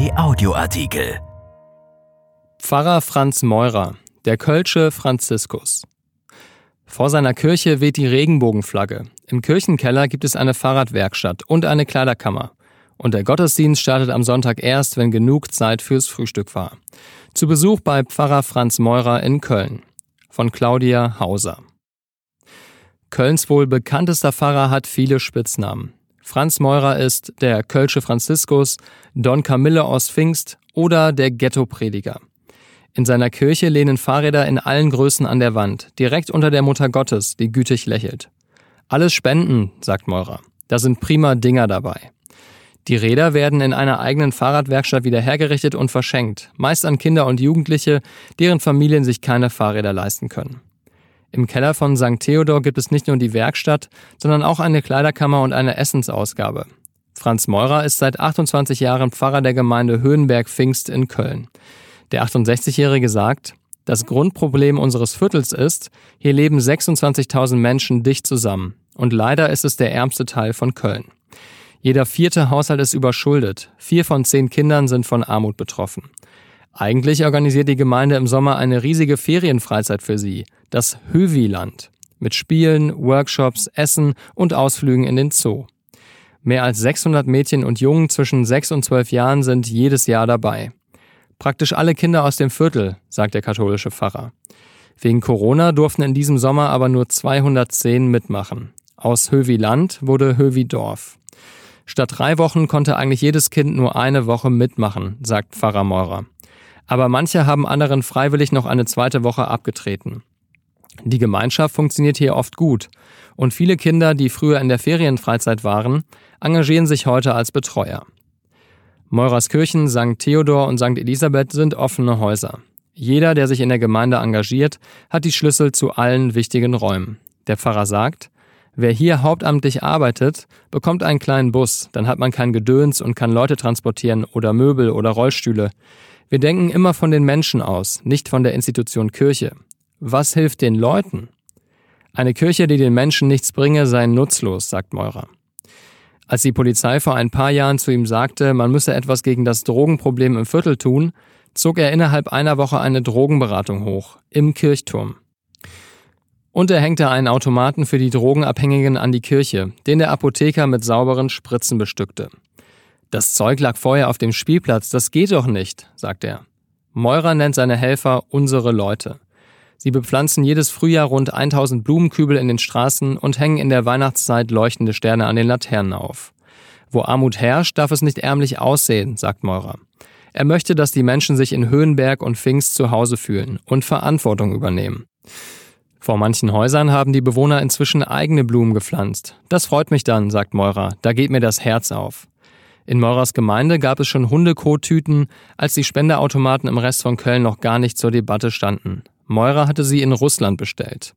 Kai Audioartikel. Pfarrer Franz Meurer, der Kölsche Franziskus. Vor seiner Kirche weht die Regenbogenflagge. Im Kirchenkeller gibt es eine Fahrradwerkstatt und eine Kleiderkammer. Und der Gottesdienst startet am Sonntag erst, wenn genug Zeit fürs Frühstück war. Zu Besuch bei Pfarrer Franz Meurer in Köln. Von Claudia Hauser. Kölns wohl bekanntester Pfarrer hat viele Spitznamen. Franz Meurer ist der Kölsche Franziskus, Don Camille aus Pfingst oder der Ghetto-Prediger. In seiner Kirche lehnen Fahrräder in allen Größen an der Wand, direkt unter der Mutter Gottes, die gütig lächelt. Alles Spenden, sagt Meurer. Da sind prima Dinger dabei. Die Räder werden in einer eigenen Fahrradwerkstatt wieder hergerichtet und verschenkt, meist an Kinder und Jugendliche, deren Familien sich keine Fahrräder leisten können. Im Keller von St. Theodor gibt es nicht nur die Werkstatt, sondern auch eine Kleiderkammer und eine Essensausgabe. Franz Meurer ist seit 28 Jahren Pfarrer der Gemeinde Höhenberg-Pfingst in Köln. Der 68-Jährige sagt, das Grundproblem unseres Viertels ist, hier leben 26.000 Menschen dicht zusammen. Und leider ist es der ärmste Teil von Köln. Jeder vierte Haushalt ist überschuldet. Vier von zehn Kindern sind von Armut betroffen. Eigentlich organisiert die Gemeinde im Sommer eine riesige Ferienfreizeit für sie, das Höviland, mit Spielen, Workshops, Essen und Ausflügen in den Zoo. Mehr als 600 Mädchen und Jungen zwischen 6 und 12 Jahren sind jedes Jahr dabei. Praktisch alle Kinder aus dem Viertel, sagt der katholische Pfarrer. Wegen Corona durften in diesem Sommer aber nur 210 mitmachen. Aus Höviland wurde Hövidorf. Statt drei Wochen konnte eigentlich jedes Kind nur eine Woche mitmachen, sagt Pfarrer Meurer. Aber manche haben anderen freiwillig noch eine zweite Woche abgetreten. Die Gemeinschaft funktioniert hier oft gut und viele Kinder, die früher in der Ferienfreizeit waren, engagieren sich heute als Betreuer. Meurerskirchen, St. Theodor und St. Elisabeth sind offene Häuser. Jeder, der sich in der Gemeinde engagiert, hat die Schlüssel zu allen wichtigen Räumen. Der Pfarrer sagt, wer hier hauptamtlich arbeitet, bekommt einen kleinen Bus, dann hat man kein Gedöns und kann Leute transportieren oder Möbel oder Rollstühle. Wir denken immer von den Menschen aus, nicht von der Institution Kirche. Was hilft den Leuten? Eine Kirche, die den Menschen nichts bringe, sei nutzlos, sagt Meurer. Als die Polizei vor ein paar Jahren zu ihm sagte, man müsse etwas gegen das Drogenproblem im Viertel tun, zog er innerhalb einer Woche eine Drogenberatung hoch, im Kirchturm. Und er hängte einen Automaten für die Drogenabhängigen an die Kirche, den der Apotheker mit sauberen Spritzen bestückte. Das Zeug lag vorher auf dem Spielplatz, das geht doch nicht, sagt er. Meurer nennt seine Helfer unsere Leute. Sie bepflanzen jedes Frühjahr rund 1000 Blumenkübel in den Straßen und hängen in der Weihnachtszeit leuchtende Sterne an den Laternen auf. Wo Armut herrscht, darf es nicht ärmlich aussehen, sagt Meurer. Er möchte, dass die Menschen sich in Höhenberg und Pfingst zu Hause fühlen und Verantwortung übernehmen. Vor manchen Häusern haben die Bewohner inzwischen eigene Blumen gepflanzt. Das freut mich dann, sagt Meurer, da geht mir das Herz auf. In Meurers Gemeinde gab es schon Hundekottüten, als die Spendeautomaten im Rest von Köln noch gar nicht zur Debatte standen. Meurer hatte sie in Russland bestellt.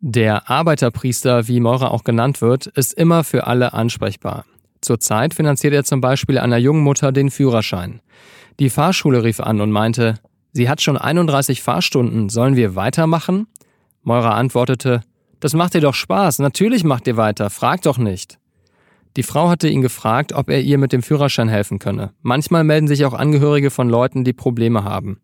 Der Arbeiterpriester, wie Meurer auch genannt wird, ist immer für alle ansprechbar. Zurzeit finanziert er zum Beispiel einer jungen Mutter den Führerschein. Die Fahrschule rief an und meinte, sie hat schon 31 Fahrstunden, sollen wir weitermachen? Meurer antwortete, das macht dir doch Spaß, natürlich macht ihr weiter, frag doch nicht. Die Frau hatte ihn gefragt, ob er ihr mit dem Führerschein helfen könne. Manchmal melden sich auch Angehörige von Leuten, die Probleme haben.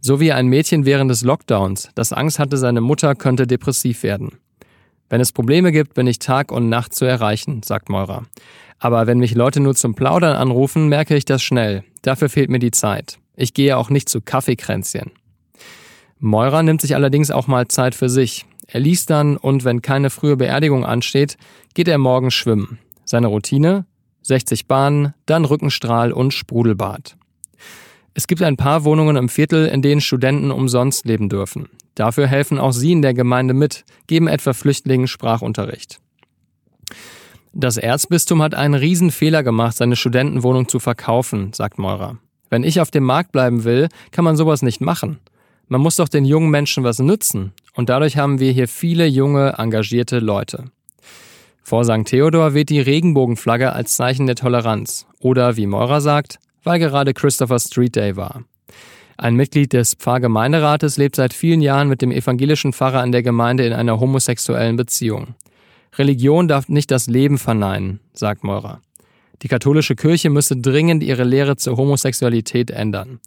So wie ein Mädchen während des Lockdowns, das Angst hatte, seine Mutter könnte depressiv werden. Wenn es Probleme gibt, bin ich Tag und Nacht zu erreichen, sagt Meurer. Aber wenn mich Leute nur zum Plaudern anrufen, merke ich das schnell. Dafür fehlt mir die Zeit. Ich gehe auch nicht zu Kaffeekränzchen. Meurer nimmt sich allerdings auch mal Zeit für sich. Er liest dann und wenn keine frühe Beerdigung ansteht, geht er morgens schwimmen. Seine Routine? 60 Bahnen, dann Rückenstrahl und Sprudelbad. Es gibt ein paar Wohnungen im Viertel, in denen Studenten umsonst leben dürfen. Dafür helfen auch Sie in der Gemeinde mit, geben etwa Flüchtlingen Sprachunterricht. Das Erzbistum hat einen Riesenfehler gemacht, seine Studentenwohnung zu verkaufen, sagt Meurer. Wenn ich auf dem Markt bleiben will, kann man sowas nicht machen. Man muss doch den jungen Menschen was nützen. Und dadurch haben wir hier viele junge, engagierte Leute. Vor St. Theodor weht die Regenbogenflagge als Zeichen der Toleranz. Oder, wie Meurer sagt, weil gerade Christopher Street Day war. Ein Mitglied des Pfarrgemeinderates lebt seit vielen Jahren mit dem evangelischen Pfarrer in der Gemeinde in einer homosexuellen Beziehung. Religion darf nicht das Leben verneinen, sagt Meurer. Die katholische Kirche müsse dringend ihre Lehre zur Homosexualität ändern.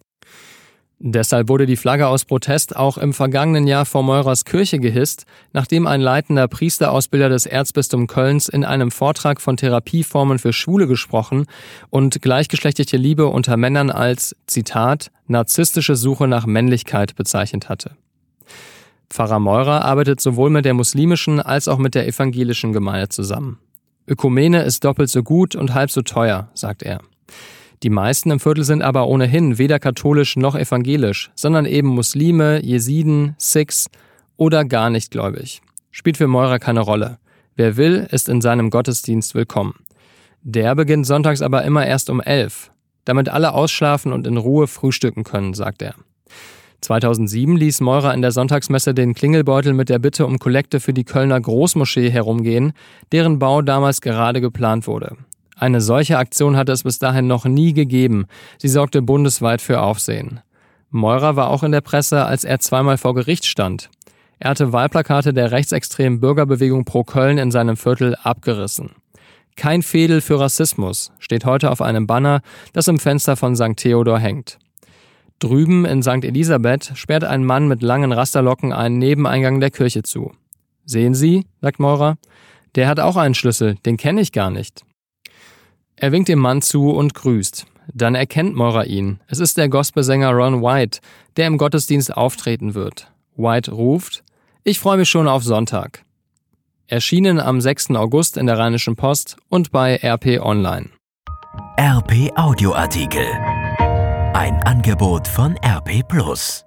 Deshalb wurde die Flagge aus Protest auch im vergangenen Jahr vor Meurers Kirche gehisst, nachdem ein leitender Priesterausbilder des Erzbistums Kölns in einem Vortrag von Therapieformen für Schwule gesprochen und gleichgeschlechtliche Liebe unter Männern als, Zitat, narzisstische Suche nach Männlichkeit bezeichnet hatte. Pfarrer Meurer arbeitet sowohl mit der muslimischen als auch mit der evangelischen Gemeinde zusammen. Ökumene ist doppelt so gut und halb so teuer, sagt er. Die meisten im Viertel sind aber ohnehin weder katholisch noch evangelisch, sondern eben Muslime, Jesiden, Sikhs oder gar nicht gläubig. Spielt für Meurer keine Rolle. Wer will, ist in seinem Gottesdienst willkommen. Der beginnt sonntags aber immer erst um elf, damit alle ausschlafen und in Ruhe frühstücken können, sagt er. 2007 ließ Meurer in der Sonntagsmesse den Klingelbeutel mit der Bitte um Kollekte für die Kölner Großmoschee herumgehen, deren Bau damals gerade geplant wurde. Eine solche Aktion hatte es bis dahin noch nie gegeben. Sie sorgte bundesweit für Aufsehen. Meurer war auch in der Presse, als er zweimal vor Gericht stand. Er hatte Wahlplakate der rechtsextremen Bürgerbewegung Pro Köln in seinem Viertel abgerissen. Kein Fädel für Rassismus steht heute auf einem Banner, das im Fenster von St. Theodor hängt. Drüben in St. Elisabeth sperrt ein Mann mit langen Rasterlocken einen Nebeneingang der Kirche zu. Sehen Sie, sagt Meurer, der hat auch einen Schlüssel, den kenne ich gar nicht. Er winkt dem Mann zu und grüßt. Dann erkennt Meurer ihn. Es ist der Gospelsänger Ron White, der im Gottesdienst auftreten wird. White ruft, ich freue mich schon auf Sonntag. Erschienen am 6. August in der Rheinischen Post und bei RP Online. RP Audioartikel. Ein Angebot von RP Plus.